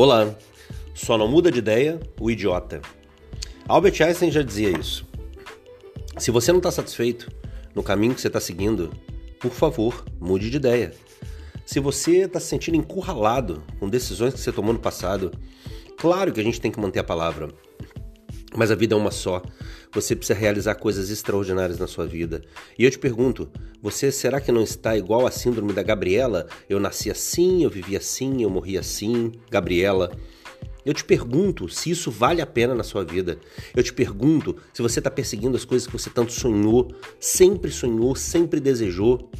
Olá, só não muda de ideia o idiota. Albert Einstein já dizia isso. Se você não está satisfeito no caminho que você está seguindo, por favor, mude de ideia. Se você está se sentindo encurralado com decisões que você tomou no passado, claro que a gente tem que manter a palavra. Mas a vida é uma só. Você precisa realizar coisas extraordinárias na sua vida. E eu te pergunto: você será que não está igual à síndrome da Gabriela? Eu nasci assim, eu vivi assim, eu morri assim, Gabriela. Eu te pergunto se isso vale a pena na sua vida. Eu te pergunto se você está perseguindo as coisas que você tanto sonhou, sempre sonhou, sempre desejou.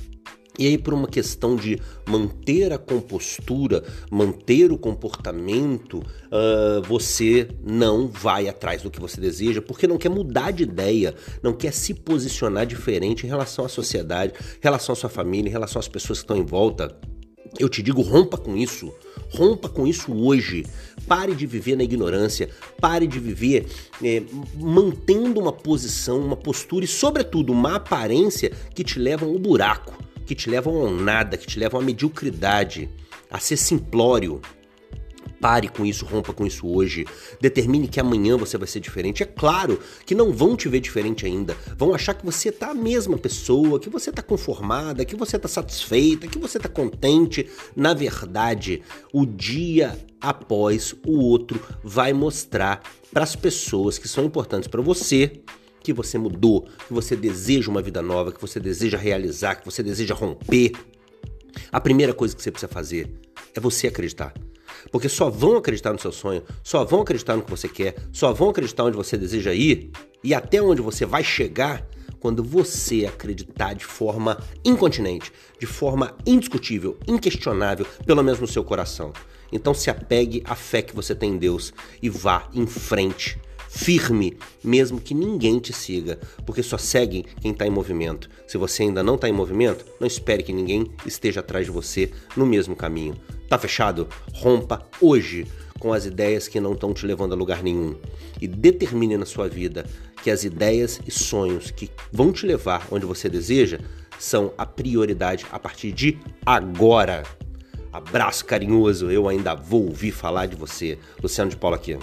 E aí, por uma questão de manter a compostura, manter o comportamento, uh, você não vai atrás do que você deseja, porque não quer mudar de ideia, não quer se posicionar diferente em relação à sociedade, em relação à sua família, em relação às pessoas que estão em volta. Eu te digo, rompa com isso. Rompa com isso hoje. Pare de viver na ignorância. Pare de viver é, mantendo uma posição, uma postura e, sobretudo, uma aparência que te levam ao buraco que te levam ao nada, que te levam à mediocridade, a ser simplório. Pare com isso, rompa com isso hoje. Determine que amanhã você vai ser diferente. É claro que não vão te ver diferente ainda. Vão achar que você tá a mesma pessoa, que você tá conformada, que você tá satisfeita, que você tá contente. Na verdade, o dia após o outro vai mostrar para as pessoas que são importantes para você que você mudou, que você deseja uma vida nova, que você deseja realizar, que você deseja romper, a primeira coisa que você precisa fazer é você acreditar. Porque só vão acreditar no seu sonho, só vão acreditar no que você quer, só vão acreditar onde você deseja ir e até onde você vai chegar quando você acreditar de forma incontinente, de forma indiscutível, inquestionável, pelo menos no seu coração. Então se apegue à fé que você tem em Deus e vá em frente firme, mesmo que ninguém te siga, porque só segue quem está em movimento. Se você ainda não está em movimento, não espere que ninguém esteja atrás de você no mesmo caminho. Tá fechado? Rompa hoje com as ideias que não estão te levando a lugar nenhum e determine na sua vida que as ideias e sonhos que vão te levar onde você deseja são a prioridade a partir de agora. Abraço carinhoso, eu ainda vou ouvir falar de você. Luciano de Paula aqui.